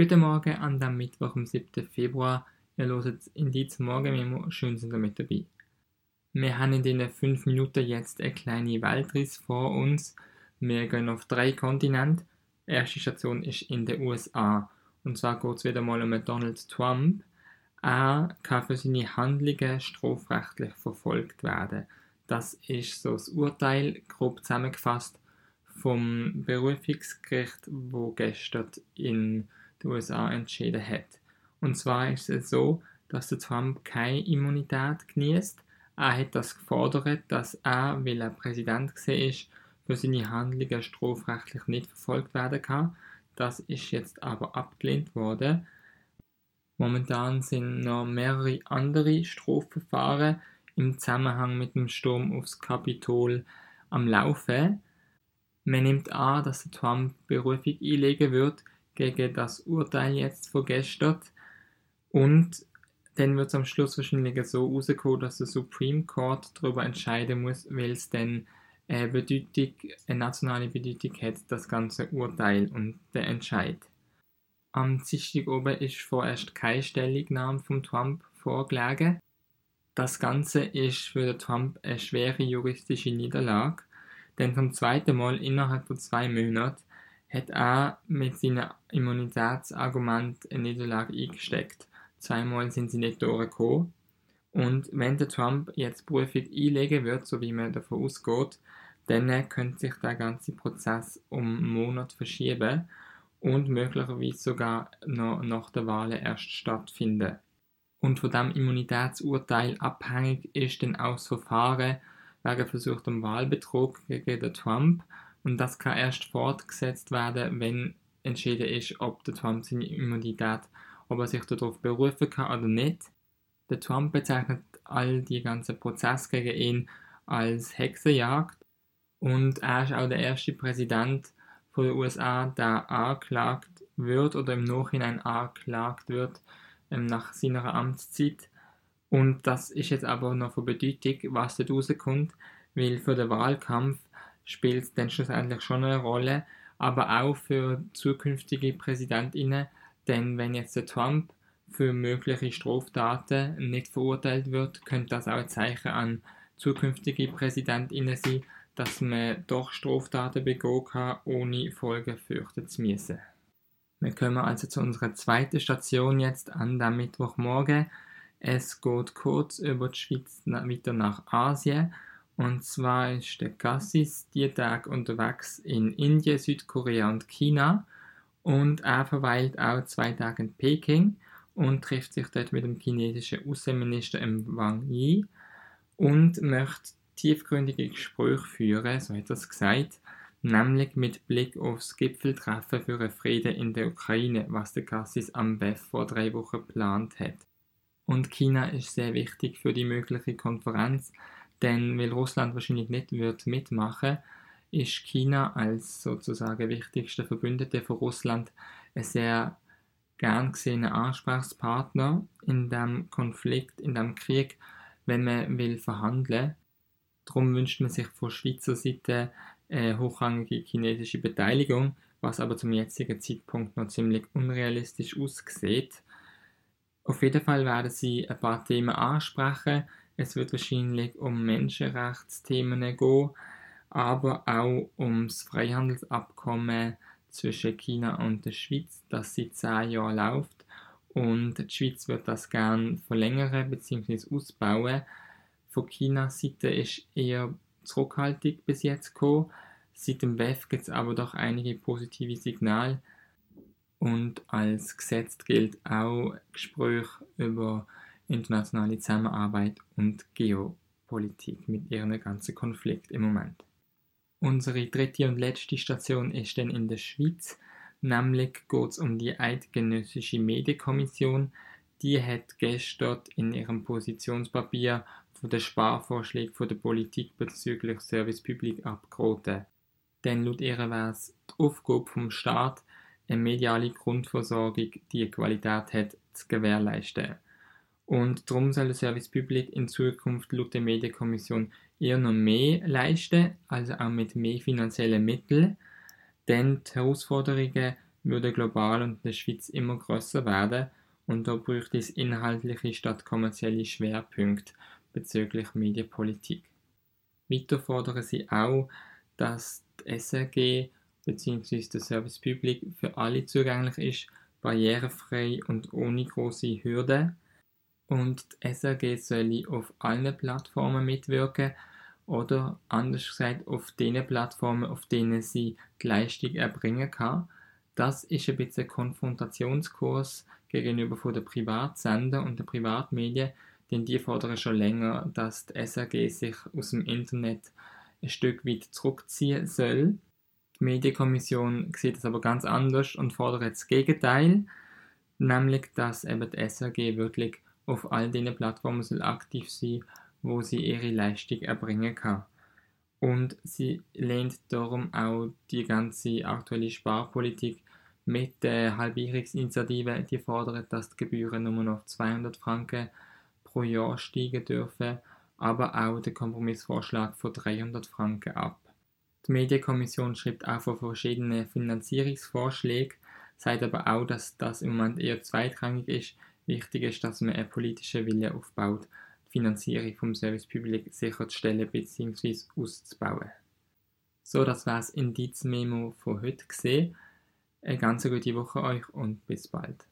Guten Morgen an dem Mittwoch, am 7. Februar. Ihr hört Indiz Morgenmemo. Schön sind ihr mit dabei. Wir haben in diesen fünf Minuten jetzt eine kleine Weltreise vor uns. Wir gehen auf drei Kontinente. Die erste Station ist in den USA. Und zwar geht es wieder mal um Donald Trump. Er kann für seine Handlungen strafrechtlich verfolgt werden. Das ist so das Urteil, grob zusammengefasst, vom Berufungsgericht, wo gestern in den USA entschieden hat. Und zwar ist es so, dass der Trump keine Immunität genießt. Er hat das gefordert, dass er, weil er Präsident war, für seine Handlungen strafrechtlich nicht verfolgt werden kann. Das ist jetzt aber abgelehnt worden. Momentan sind noch mehrere andere Strafverfahren im Zusammenhang mit dem Sturm aufs Kapitol am Laufen. Man nimmt an, dass der Trump Berufung einlegen wird gegen das Urteil jetzt von gestern. Und dann wird es am Schluss wahrscheinlich so rauskommen, dass der Supreme Court darüber entscheiden muss, weil es dann eine, Bedeutung, eine nationale Bedeutung hat, das ganze Urteil und der Entscheid. Am Dienstag oben ist vorerst keine Stellungnahme von Trump vorgelegen. Das Ganze ist für den Trump eine schwere juristische Niederlage, denn zum zweiten Mal innerhalb von zwei Monaten hat er mit seinem Immunitätsargument eine Niederlage eingesteckt. Zweimal sind sie nicht durchgekommen. Und wenn der Trump jetzt Prüfung einlegen wird, so wie man davon ausgeht, dann könnte sich der ganze Prozess um einen Monat verschieben und möglicherweise sogar noch nach der Wahl erst stattfinden. Und von dem Immunitätsurteil abhängig ist dann auch das Verfahren wegen versuchtem Wahlbetrug gegen den Trump und das kann erst fortgesetzt werden, wenn entschieden ist, ob der Trump seine Immunität, ob er sich darauf berufen kann oder nicht. Der Trump bezeichnet all die ganzen Prozesse gegen ihn als Hexenjagd und er ist auch der erste Präsident von den USA, der angeklagt wird oder im Nachhinein angeklagt wird ähm, nach seiner Amtszeit. Und das ist jetzt aber noch von Bedeutung, was dort rauskommt, weil für den Wahlkampf spielt dann schlussendlich schon eine Rolle, aber auch für zukünftige Präsidentinnen, denn wenn jetzt der Trump für mögliche Straftaten nicht verurteilt wird, könnte das auch ein Zeichen an zukünftige Präsidentinnen sein, dass man doch Straftaten begehen kann, ohne Folgen fürchten zu müssen. Wir kommen also zu unserer zweiten Station jetzt an dem Mittwochmorgen. Es geht kurz über die Schweiz weiter nach Asien und zwar ist der Cassis die Tag unterwegs in Indien, Südkorea und China. Und er verweilt auch zwei Tage in Peking und trifft sich dort mit dem chinesischen Außenminister Wang Yi und möchte tiefgründige Gespräche führen, so hat er es gesagt, nämlich mit Blick aufs Gipfeltreffen für einen Frieden in der Ukraine, was der Cassis am BEF vor drei Wochen geplant hat. Und China ist sehr wichtig für die mögliche Konferenz, denn weil Russland wahrscheinlich nicht wird mitmachen, ist China als sozusagen wichtigster Verbündeter von Russland ein sehr gern gesehener Ansprechpartner in dem Konflikt, in dem Krieg, wenn man will verhandeln. Darum wünscht man sich von Schweizer Seite eine hochrangige chinesische Beteiligung, was aber zum jetzigen Zeitpunkt noch ziemlich unrealistisch aussieht. Auf jeden Fall werden sie ein paar Themen ansprechen, es wird wahrscheinlich um Menschenrechtsthemen gehen, aber auch ums Freihandelsabkommen zwischen China und der Schweiz, das seit zehn Jahren läuft. Und die Schweiz wird das gerne verlängern bzw. ausbauen. Von Chinas Seite ist eher zurückhaltend bis jetzt gekommen. Seit dem WEF gibt es aber doch einige positive Signale. Und als Gesetz gilt auch Gespräche über internationale Zusammenarbeit und Geopolitik mit ihren ganzen Konflikt im Moment. Unsere dritte und letzte Station ist dann in der Schweiz, nämlich geht es um die Eidgenössische Medienkommission. Die hat gestern in ihrem Positionspapier von den Sparvorschlägen von der Politik bezüglich Service Public abgeraten. Denn laut ihr wäre es die Aufgabe vom Staat, eine mediale Grundversorgung, die Qualität hat, zu gewährleisten. Und darum soll der Service Public in Zukunft laut der Medienkommission eher noch mehr leisten, also auch mit mehr finanziellen Mitteln. Denn die Herausforderungen würde global und in der Schweiz immer größer werden und da bräuchte es inhaltliche statt kommerzielle Schwerpunkte bezüglich Medienpolitik. Weiter fordern sie auch, dass die SRG bzw. der Service Public für alle zugänglich ist, barrierefrei und ohne große Hürden. Und die SRG soll auf allen Plattformen mitwirken oder anders gesagt auf den Plattformen, auf denen sie die Leistung erbringen kann. Das ist ein bisschen ein Konfrontationskurs gegenüber den Privatsender und den Privatmedien, denn die fordern schon länger, dass die SRG sich aus dem Internet ein Stück weit zurückziehen soll. Die Medienkommission sieht es aber ganz anders und fordert das Gegenteil, nämlich dass eben die SRG wirklich auf all diesen Plattformen soll aktiv sein wo sie ihre Leistung erbringen kann. Und sie lehnt darum auch die ganze aktuelle Sparpolitik mit der Halbierungsinitiative, die fordert, dass die Gebühren nur noch 200 Franken pro Jahr steigen dürfen, aber auch den Kompromissvorschlag von 300 Franken ab. Die Medienkommission schreibt auch von verschiedenen Finanzierungsvorschlägen, sagt aber auch, dass das im Moment eher zweitrangig ist. Wichtig ist, dass man einen politischen Wille aufbaut, die Finanzierung vom Service Public sicherzustellen bzw. auszubauen. So, das war das Indizmemo von heute gesehen. Eine ganz gute Woche euch und bis bald.